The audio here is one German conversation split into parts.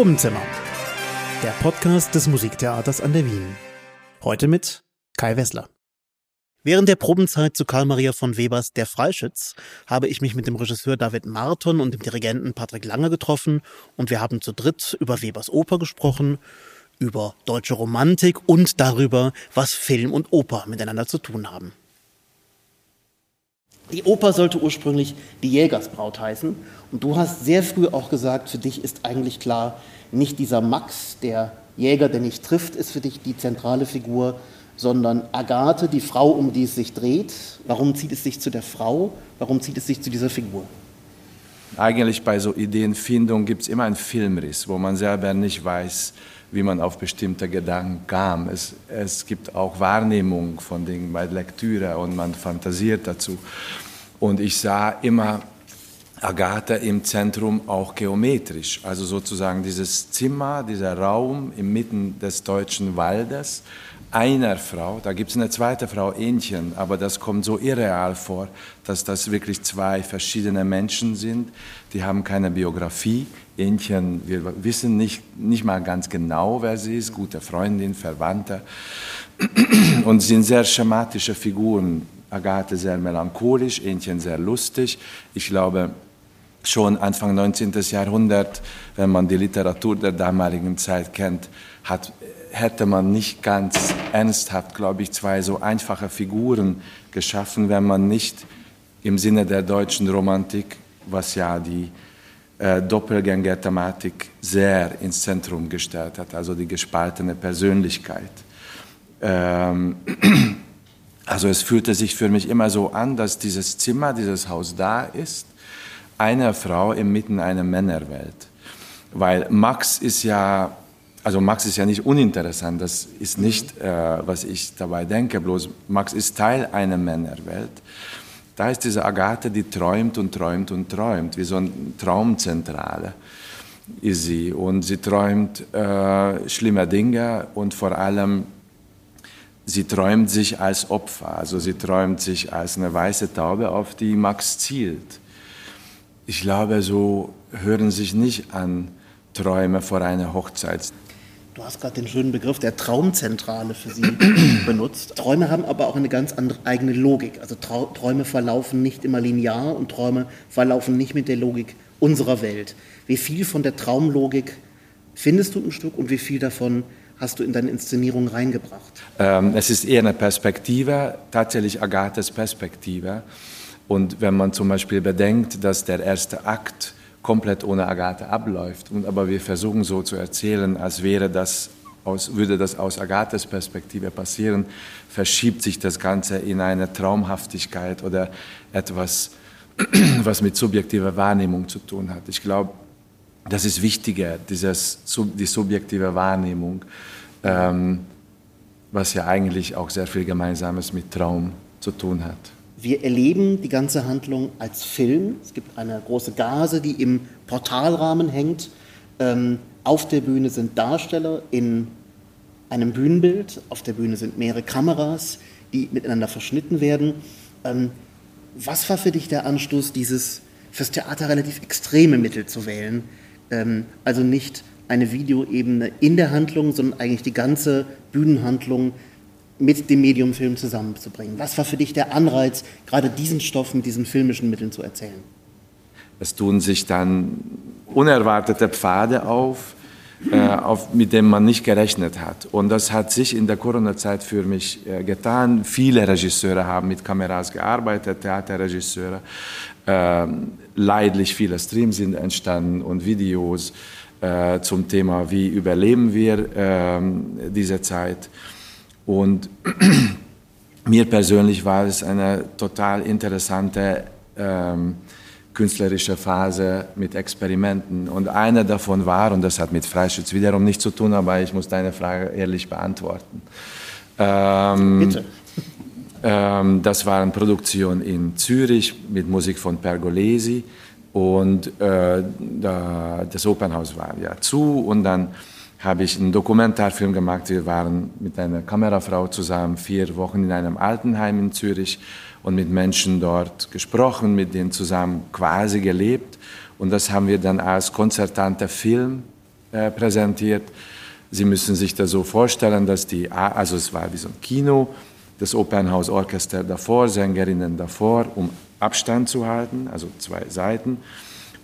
Probenzimmer. Der Podcast des Musiktheaters an der Wien. Heute mit Kai Wessler. Während der Probenzeit zu Karl Maria von Webers Der Freischütz habe ich mich mit dem Regisseur David Marton und dem Dirigenten Patrick Lange getroffen und wir haben zu dritt über Webers Oper gesprochen, über deutsche Romantik und darüber, was Film und Oper miteinander zu tun haben. Die Oper sollte ursprünglich die Jägersbraut heißen. Und du hast sehr früh auch gesagt, für dich ist eigentlich klar, nicht dieser Max, der Jäger, der nicht trifft, ist für dich die zentrale Figur, sondern Agathe, die Frau, um die es sich dreht. Warum zieht es sich zu der Frau? Warum zieht es sich zu dieser Figur? Eigentlich bei so Ideenfindung gibt es immer einen Filmriss, wo man selber nicht weiß, wie man auf bestimmte Gedanken kam. Es, es gibt auch Wahrnehmung von Dingen bei Lektüre und man fantasiert dazu. Und ich sah immer Agatha im Zentrum auch geometrisch, also sozusagen dieses Zimmer, dieser Raum inmitten des deutschen Waldes einer Frau, da gibt es eine zweite Frau, Ähnchen, aber das kommt so irreal vor, dass das wirklich zwei verschiedene Menschen sind. Die haben keine Biografie. Ähnchen, wir wissen nicht, nicht mal ganz genau, wer sie ist, gute Freundin, Verwandte. Und sind sehr schematische Figuren. Agathe sehr melancholisch, Ähnchen sehr lustig. Ich glaube, schon Anfang 19. Jahrhundert, wenn man die Literatur der damaligen Zeit kennt, hat hätte man nicht ganz ernsthaft, glaube ich, zwei so einfache Figuren geschaffen, wenn man nicht im Sinne der deutschen Romantik, was ja die äh, Doppelgänger-Thematik sehr ins Zentrum gestellt hat, also die gespaltene Persönlichkeit. Ähm, also es fühlte sich für mich immer so an, dass dieses Zimmer, dieses Haus da ist, einer Frau inmitten einer Männerwelt. Weil Max ist ja also Max ist ja nicht uninteressant, das ist nicht, äh, was ich dabei denke, bloß Max ist Teil einer Männerwelt. Da ist diese Agathe, die träumt und träumt und träumt, wie so eine Traumzentrale ist sie. Und sie träumt äh, schlimme Dinge und vor allem, sie träumt sich als Opfer, also sie träumt sich als eine weiße Taube, auf die Max zielt. Ich glaube, so hören sich nicht an Träume vor einer Hochzeit. Du hast gerade den schönen Begriff der Traumzentrale für sie benutzt. Träume haben aber auch eine ganz andere eigene Logik. Also Träume verlaufen nicht immer linear und Träume verlaufen nicht mit der Logik unserer Welt. Wie viel von der Traumlogik findest du im Stück und wie viel davon hast du in deine Inszenierung reingebracht? Ähm, es ist eher eine Perspektive, tatsächlich Agathes Perspektive. Und wenn man zum Beispiel bedenkt, dass der erste Akt komplett ohne Agathe abläuft. Und, aber wir versuchen so zu erzählen, als wäre das aus, würde das aus Agathes Perspektive passieren, verschiebt sich das Ganze in eine Traumhaftigkeit oder etwas, was mit subjektiver Wahrnehmung zu tun hat. Ich glaube, das ist wichtiger, dieses, die subjektive Wahrnehmung, ähm, was ja eigentlich auch sehr viel Gemeinsames mit Traum zu tun hat. Wir erleben die ganze Handlung als Film. Es gibt eine große Gase, die im Portalrahmen hängt. Ähm, auf der Bühne sind Darsteller in einem Bühnenbild. Auf der Bühne sind mehrere Kameras, die miteinander verschnitten werden. Ähm, was war für dich der Anstoß, dieses fürs Theater relativ extreme Mittel zu wählen? Ähm, also nicht eine Videoebene in der Handlung, sondern eigentlich die ganze Bühnenhandlung mit dem Mediumfilm zusammenzubringen? Was war für dich der Anreiz, gerade diesen Stoff mit diesen filmischen Mitteln zu erzählen? Es tun sich dann unerwartete Pfade auf, äh, auf, mit denen man nicht gerechnet hat. Und das hat sich in der Corona-Zeit für mich äh, getan. Viele Regisseure haben mit Kameras gearbeitet, Theaterregisseure. Äh, leidlich viele Streams sind entstanden und Videos äh, zum Thema, wie überleben wir ähm, diese Zeit. Und mir persönlich war es eine total interessante ähm, künstlerische Phase mit Experimenten. Und eine davon war, und das hat mit Freischutz wiederum nichts zu tun, aber ich muss deine Frage ehrlich beantworten. Ähm, Bitte. Ähm, das war eine Produktion in Zürich mit Musik von Pergolesi und äh, da, das Opernhaus war ja zu und dann habe ich einen Dokumentarfilm gemacht. Wir waren mit einer Kamerafrau zusammen vier Wochen in einem Altenheim in Zürich und mit Menschen dort gesprochen, mit denen zusammen quasi gelebt. Und das haben wir dann als konzertanter Film äh, präsentiert. Sie müssen sich das so vorstellen, dass die, also es war wie so ein Kino, das Opernhausorchester davor, Sängerinnen davor, um Abstand zu halten, also zwei Seiten,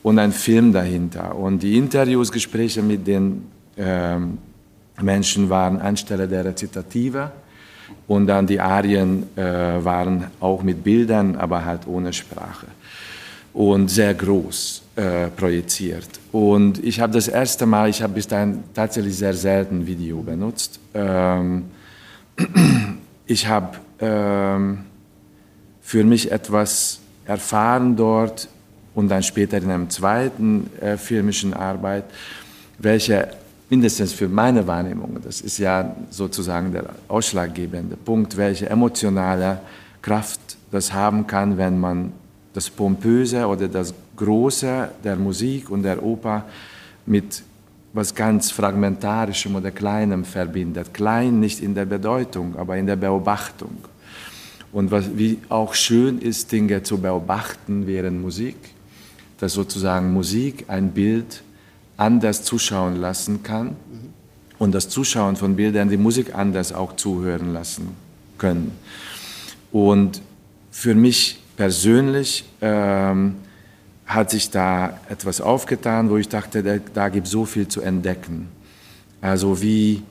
und ein Film dahinter. Und die Interviews, Gespräche mit den ähm, Menschen waren anstelle der Rezitative und dann die Arien äh, waren auch mit Bildern, aber halt ohne Sprache und sehr groß äh, projiziert. Und ich habe das erste Mal, ich habe bis dahin tatsächlich sehr selten Video benutzt. Ähm, ich habe ähm, für mich etwas erfahren dort und dann später in einer zweiten äh, filmischen Arbeit, welche mindestens für meine Wahrnehmung, das ist ja sozusagen der ausschlaggebende Punkt, welche emotionale Kraft das haben kann, wenn man das Pompöse oder das Große der Musik und der Oper mit was ganz Fragmentarischem oder Kleinem verbindet. Klein nicht in der Bedeutung, aber in der Beobachtung. Und was, wie auch schön ist, Dinge zu beobachten während Musik, dass sozusagen Musik ein Bild anders zuschauen lassen kann und das Zuschauen von Bildern die Musik anders auch zuhören lassen können. Und für mich persönlich ähm, hat sich da etwas aufgetan, wo ich dachte, da, da gibt es so viel zu entdecken. Also wie,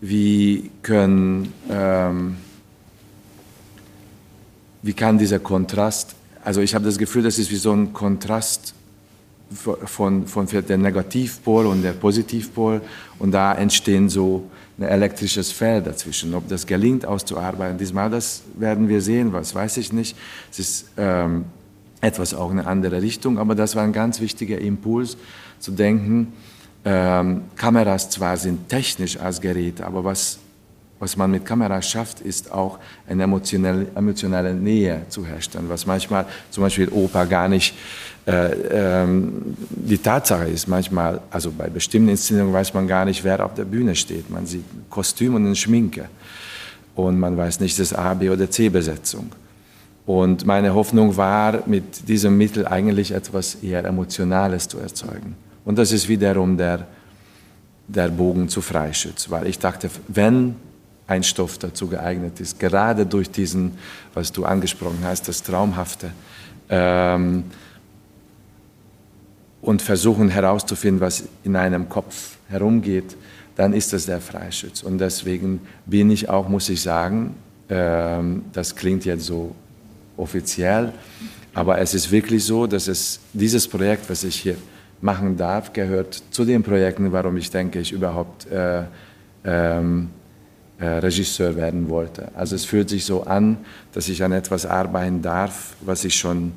wie können, ähm, wie kann dieser Kontrast, also ich habe das Gefühl, das ist wie so ein Kontrast von, von der Negativpol und der Positivpol und da entstehen so ein elektrisches Feld dazwischen. Ob das gelingt auszuarbeiten, diesmal, das werden wir sehen, was weiß ich nicht. Es ist ähm, etwas auch eine andere Richtung, aber das war ein ganz wichtiger Impuls zu denken, ähm, Kameras zwar sind technisch als Gerät, aber was, was man mit Kameras schafft, ist auch eine emotionelle, emotionale Nähe zu herstellen, was manchmal zum Beispiel Oper gar nicht äh, ähm, die Tatsache ist manchmal, also bei bestimmten Inszenierungen weiß man gar nicht, wer auf der Bühne steht. Man sieht ein Kostüm und eine Schminke und man weiß nicht, das A, B oder C Besetzung. Und meine Hoffnung war, mit diesem Mittel eigentlich etwas eher Emotionales zu erzeugen. Und das ist wiederum der, der Bogen zu Freischütz, weil ich dachte, wenn ein Stoff dazu geeignet ist, gerade durch diesen, was du angesprochen hast, das Traumhafte, ähm, und versuchen herauszufinden, was in einem Kopf herumgeht, dann ist das der Freischütz. Und deswegen bin ich auch, muss ich sagen, ähm, das klingt jetzt so offiziell, aber es ist wirklich so, dass es dieses Projekt, was ich hier machen darf, gehört zu den Projekten, warum ich denke, ich überhaupt äh, ähm, äh, Regisseur werden wollte. Also es fühlt sich so an, dass ich an etwas arbeiten darf, was ich schon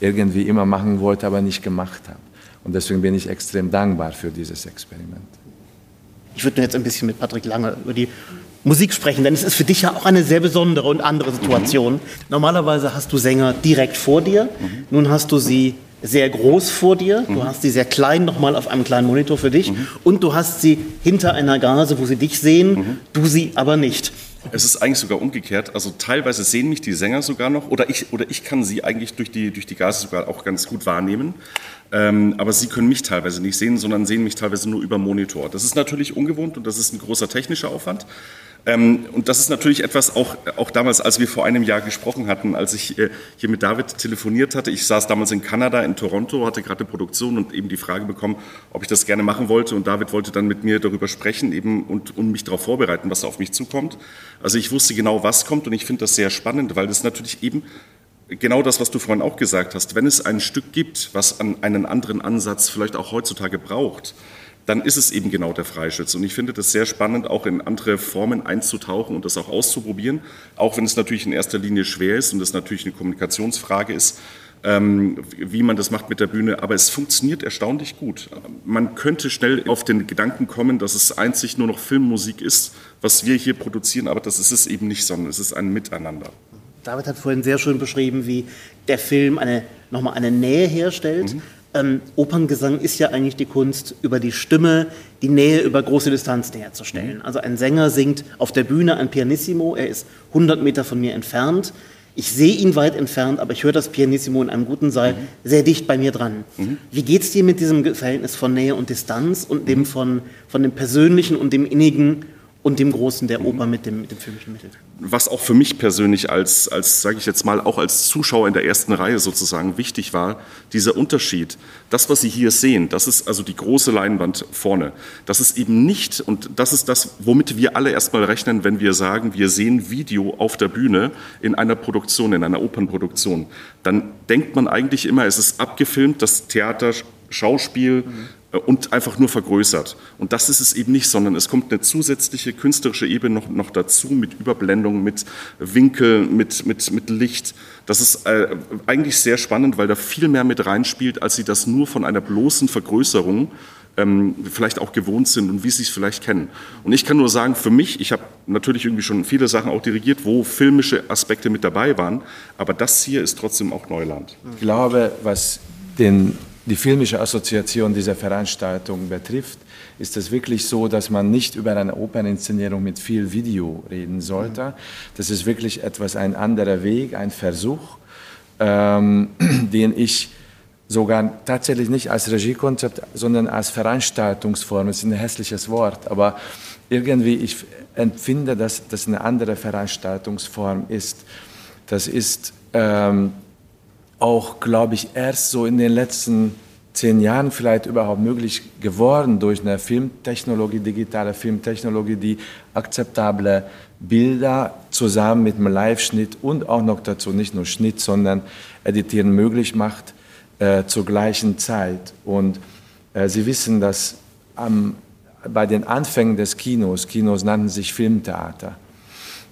irgendwie immer machen wollte, aber nicht gemacht habe. Und deswegen bin ich extrem dankbar für dieses Experiment. Ich würde jetzt ein bisschen mit Patrick Lange über die Musik sprechen, denn es ist für dich ja auch eine sehr besondere und andere Situation. Mhm. Normalerweise hast du Sänger direkt vor dir, mhm. nun hast du sie sehr groß vor dir, du mhm. hast sie sehr klein nochmal auf einem kleinen Monitor für dich mhm. und du hast sie hinter einer Gase, wo sie dich sehen, mhm. du sie aber nicht. Es ist eigentlich sogar umgekehrt. Also teilweise sehen mich die Sänger sogar noch oder ich, oder ich kann sie eigentlich durch die, durch die Gase sogar auch ganz gut wahrnehmen. Ähm, aber sie können mich teilweise nicht sehen, sondern sehen mich teilweise nur über Monitor. Das ist natürlich ungewohnt und das ist ein großer technischer Aufwand. Ähm, und das ist natürlich etwas, auch, auch damals, als wir vor einem Jahr gesprochen hatten, als ich äh, hier mit David telefoniert hatte. Ich saß damals in Kanada, in Toronto, hatte gerade Produktion und eben die Frage bekommen, ob ich das gerne machen wollte. Und David wollte dann mit mir darüber sprechen eben und, und mich darauf vorbereiten, was auf mich zukommt. Also ich wusste genau, was kommt und ich finde das sehr spannend, weil das natürlich eben genau das, was du vorhin auch gesagt hast. Wenn es ein Stück gibt, was an einen anderen Ansatz vielleicht auch heutzutage braucht, dann ist es eben genau der Freischütz. Und ich finde das sehr spannend, auch in andere Formen einzutauchen und das auch auszuprobieren, auch wenn es natürlich in erster Linie schwer ist und es natürlich eine Kommunikationsfrage ist, ähm, wie man das macht mit der Bühne. Aber es funktioniert erstaunlich gut. Man könnte schnell auf den Gedanken kommen, dass es einzig nur noch Filmmusik ist, was wir hier produzieren, aber das ist es eben nicht, sondern es ist ein Miteinander. David hat vorhin sehr schön beschrieben, wie der Film eine, nochmal eine Nähe herstellt. Mhm. Ähm, Operngesang ist ja eigentlich die Kunst, über die Stimme die Nähe über große Distanzen herzustellen. Mhm. Also ein Sänger singt auf der Bühne ein Pianissimo, er ist 100 Meter von mir entfernt. ich sehe ihn weit entfernt, aber ich höre das Pianissimo in einem guten Saal mhm. sehr dicht bei mir dran. Mhm. Wie geht es dir mit diesem Verhältnis von Nähe und Distanz und dem von, von dem Persönlichen und dem Innigen und dem Großen der Oper mit dem, mit dem filmischen Mittel. Was auch für mich persönlich als, als sage ich jetzt mal, auch als Zuschauer in der ersten Reihe sozusagen wichtig war, dieser Unterschied. Das, was Sie hier sehen, das ist also die große Leinwand vorne. Das ist eben nicht, und das ist das, womit wir alle erstmal rechnen, wenn wir sagen, wir sehen Video auf der Bühne in einer Produktion, in einer Opernproduktion. Dann denkt man eigentlich immer, es ist abgefilmt, das Theater, Schauspiel, mhm und einfach nur vergrößert. Und das ist es eben nicht, sondern es kommt eine zusätzliche künstlerische Ebene noch, noch dazu mit Überblendung, mit Winkel, mit, mit, mit Licht. Das ist äh, eigentlich sehr spannend, weil da viel mehr mit reinspielt, als Sie das nur von einer bloßen Vergrößerung ähm, vielleicht auch gewohnt sind und wie Sie es vielleicht kennen. Und ich kann nur sagen, für mich, ich habe natürlich irgendwie schon viele Sachen auch dirigiert, wo filmische Aspekte mit dabei waren, aber das hier ist trotzdem auch Neuland. Ich glaube, was den die filmische Assoziation dieser Veranstaltung betrifft, ist es wirklich so, dass man nicht über eine Operninszenierung mit viel Video reden sollte. Das ist wirklich etwas ein anderer Weg, ein Versuch, ähm, den ich sogar tatsächlich nicht als Regiekonzept, sondern als Veranstaltungsform, das ist ein hässliches Wort, aber irgendwie ich empfinde, dass das eine andere Veranstaltungsform ist. Das ist ähm, auch, glaube ich, erst so in den letzten zehn Jahren vielleicht überhaupt möglich geworden durch eine Filmtechnologie, digitale Filmtechnologie, die akzeptable Bilder zusammen mit einem Live-Schnitt und auch noch dazu nicht nur Schnitt, sondern Editieren möglich macht äh, zur gleichen Zeit. Und äh, Sie wissen, dass am, bei den Anfängen des Kinos, Kinos nannten sich Filmtheater.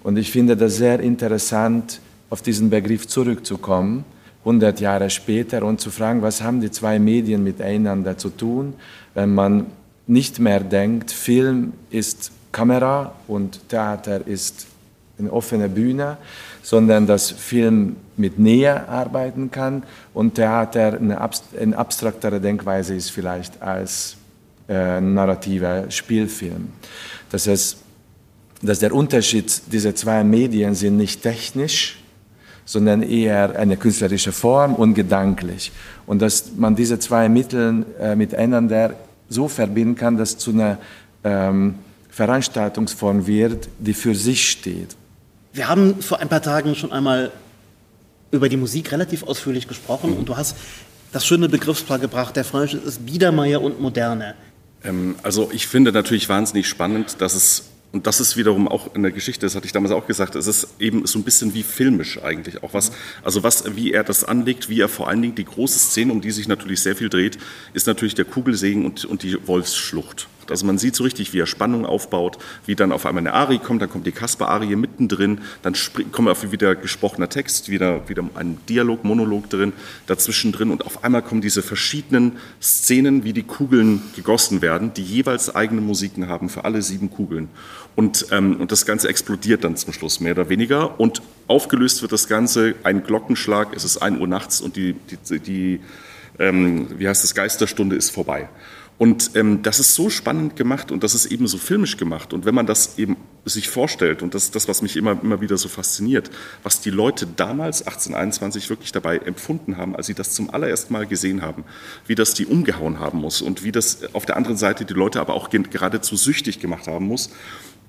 Und ich finde das sehr interessant, auf diesen Begriff zurückzukommen 100 Jahre später und zu fragen, was haben die zwei Medien miteinander zu tun, wenn man nicht mehr denkt, Film ist Kamera und Theater ist eine offene Bühne, sondern dass Film mit Nähe arbeiten kann und Theater eine, eine abstraktere Denkweise ist vielleicht als äh, narrativer Spielfilm. Das heißt, dass der Unterschied dieser zwei Medien sind nicht technisch, sondern eher eine künstlerische Form und gedanklich. Und dass man diese zwei Mittel äh, miteinander so verbinden kann, dass zu einer ähm, Veranstaltungsform wird, die für sich steht. Wir haben vor ein paar Tagen schon einmal über die Musik relativ ausführlich gesprochen mhm. und du hast das schöne Begriffspaar gebracht, der Freischnitt ist Biedermeier und Moderne. Ähm, also ich finde natürlich wahnsinnig spannend, dass es und das ist wiederum auch in der Geschichte, das hatte ich damals auch gesagt, es ist eben so ein bisschen wie filmisch eigentlich auch was, also was, wie er das anlegt, wie er vor allen Dingen die große Szene, um die sich natürlich sehr viel dreht, ist natürlich der Kugelsegen und, und die Wolfsschlucht. Also man sieht so richtig, wie er Spannung aufbaut, wie dann auf einmal eine Arie kommt, dann kommt die Kasper-Arie mittendrin, dann kommt wieder gesprochener Text, wieder, wieder ein Dialog, Monolog drin, dazwischen drin und auf einmal kommen diese verschiedenen Szenen, wie die Kugeln gegossen werden, die jeweils eigene Musiken haben für alle sieben Kugeln. Und, ähm, und das Ganze explodiert dann zum Schluss mehr oder weniger und aufgelöst wird das Ganze, ein Glockenschlag, es ist ein Uhr nachts und die, die, die ähm, wie heißt das, Geisterstunde ist vorbei. Und ähm, das ist so spannend gemacht und das ist eben so filmisch gemacht. Und wenn man das eben sich vorstellt, und das ist das, was mich immer, immer wieder so fasziniert, was die Leute damals, 1821, wirklich dabei empfunden haben, als sie das zum allerersten Mal gesehen haben, wie das die umgehauen haben muss und wie das auf der anderen Seite die Leute aber auch geradezu süchtig gemacht haben muss.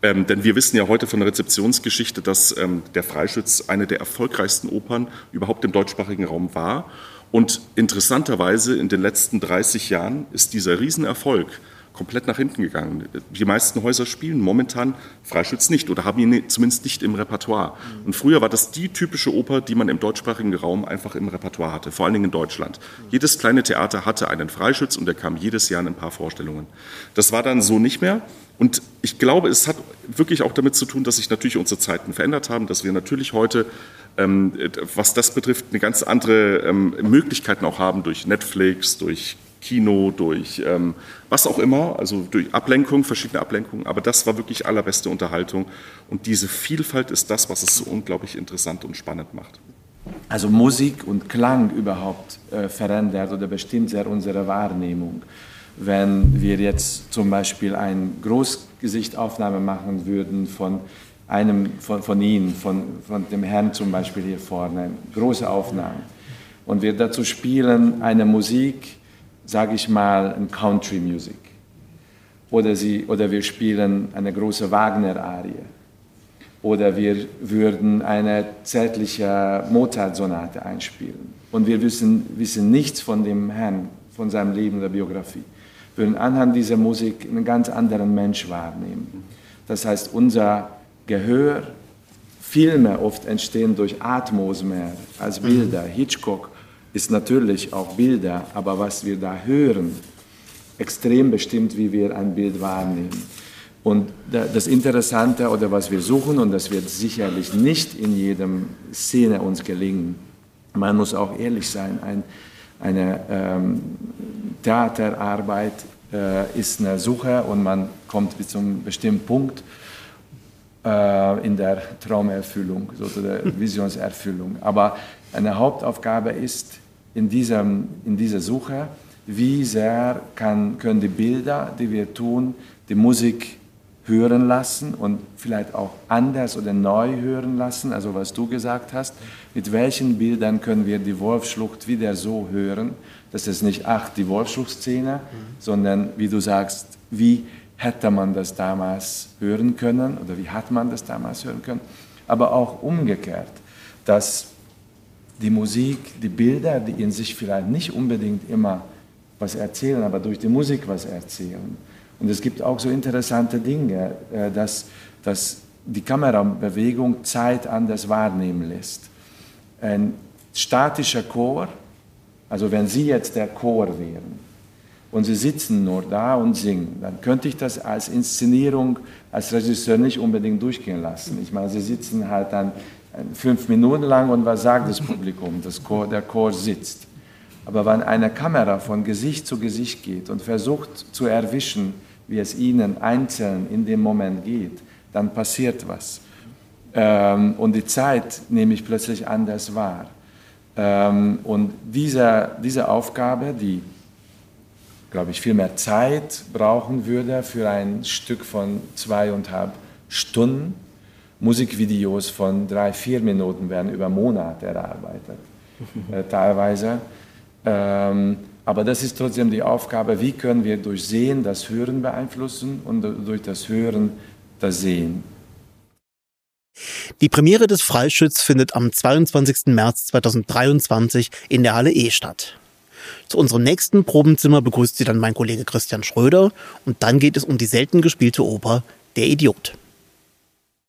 Ähm, denn wir wissen ja heute von der Rezeptionsgeschichte, dass ähm, der Freischütz eine der erfolgreichsten Opern überhaupt im deutschsprachigen Raum war und interessanterweise in den letzten 30 Jahren ist dieser Riesenerfolg komplett nach hinten gegangen. Die meisten Häuser spielen momentan Freischütz nicht oder haben ihn zumindest nicht im Repertoire. Und früher war das die typische Oper, die man im deutschsprachigen Raum einfach im Repertoire hatte, vor allen Dingen in Deutschland. Jedes kleine Theater hatte einen Freischütz und der kam jedes Jahr in ein paar Vorstellungen. Das war dann so nicht mehr. Und ich glaube, es hat wirklich auch damit zu tun, dass sich natürlich unsere Zeiten verändert haben, dass wir natürlich heute ähm, was das betrifft, eine ganz andere ähm, Möglichkeiten auch haben durch Netflix, durch Kino, durch ähm, was auch immer, also durch Ablenkung, verschiedene Ablenkungen. Aber das war wirklich allerbeste Unterhaltung. Und diese Vielfalt ist das, was es so unglaublich interessant und spannend macht. Also Musik und Klang überhaupt äh, verändert oder bestimmt sehr unsere Wahrnehmung. Wenn wir jetzt zum Beispiel eine Großgesichtaufnahme machen würden von einem von, von Ihnen, von, von dem Herrn zum Beispiel hier vorne, große Aufnahmen. Und wir dazu spielen eine Musik, sage ich mal, ein Country Music. Oder, sie, oder wir spielen eine große Wagner-Arie. Oder wir würden eine zärtliche Mozart-Sonate einspielen. Und wir wissen, wissen nichts von dem Herrn, von seinem Leben oder Biografie. Würden anhand dieser Musik einen ganz anderen Mensch wahrnehmen. Das heißt, unser Gehör, Filme oft entstehen durch Atmos mehr als Bilder. Hitchcock ist natürlich auch Bilder, aber was wir da hören, extrem bestimmt, wie wir ein Bild wahrnehmen. Und das Interessante oder was wir suchen, und das wird sicherlich nicht in jedem Szene uns gelingen, man muss auch ehrlich sein, ein, eine ähm, Theaterarbeit äh, ist eine Suche und man kommt bis zu einem bestimmten Punkt äh, in der Traumerfüllung, sozusagen Visionserfüllung. Aber eine Hauptaufgabe ist in, diesem, in dieser Suche, wie sehr kann, können die Bilder, die wir tun, die Musik hören lassen und vielleicht auch anders oder neu hören lassen, also was du gesagt hast, mit welchen Bildern können wir die Wolfschlucht wieder so hören, dass es nicht, ach, die Wolfschlucht-Szene, mhm. sondern wie du sagst, wie hätte man das damals hören können oder wie hat man das damals hören können, aber auch umgekehrt, dass die Musik, die Bilder, die in sich vielleicht nicht unbedingt immer was erzählen, aber durch die Musik was erzählen. Und es gibt auch so interessante Dinge, äh, dass, dass die Kamerabewegung Zeit anders wahrnehmen lässt. Ein statischer Chor, also wenn Sie jetzt der Chor wären und Sie sitzen nur da und singen, dann könnte ich das als Inszenierung, als Regisseur nicht unbedingt durchgehen lassen. Ich meine, Sie sitzen halt dann fünf Minuten lang und was sagt das Publikum? Das Chor, der Chor sitzt. Aber wenn eine Kamera von Gesicht zu Gesicht geht und versucht zu erwischen, wie es ihnen einzeln in dem Moment geht, dann passiert was. Ähm, und die Zeit nehme ich plötzlich anders wahr. Ähm, und diese, diese Aufgabe, die, glaube ich, viel mehr Zeit brauchen würde für ein Stück von zweieinhalb Stunden, Musikvideos von drei, vier Minuten werden über Monate erarbeitet, äh, teilweise. Ähm, aber das ist trotzdem die Aufgabe, wie können wir durch Sehen das Hören beeinflussen und durch das Hören das Sehen. Die Premiere des Freischütz findet am 22. März 2023 in der Halle E statt. Zu unserem nächsten Probenzimmer begrüßt sie dann mein Kollege Christian Schröder und dann geht es um die selten gespielte Oper Der Idiot.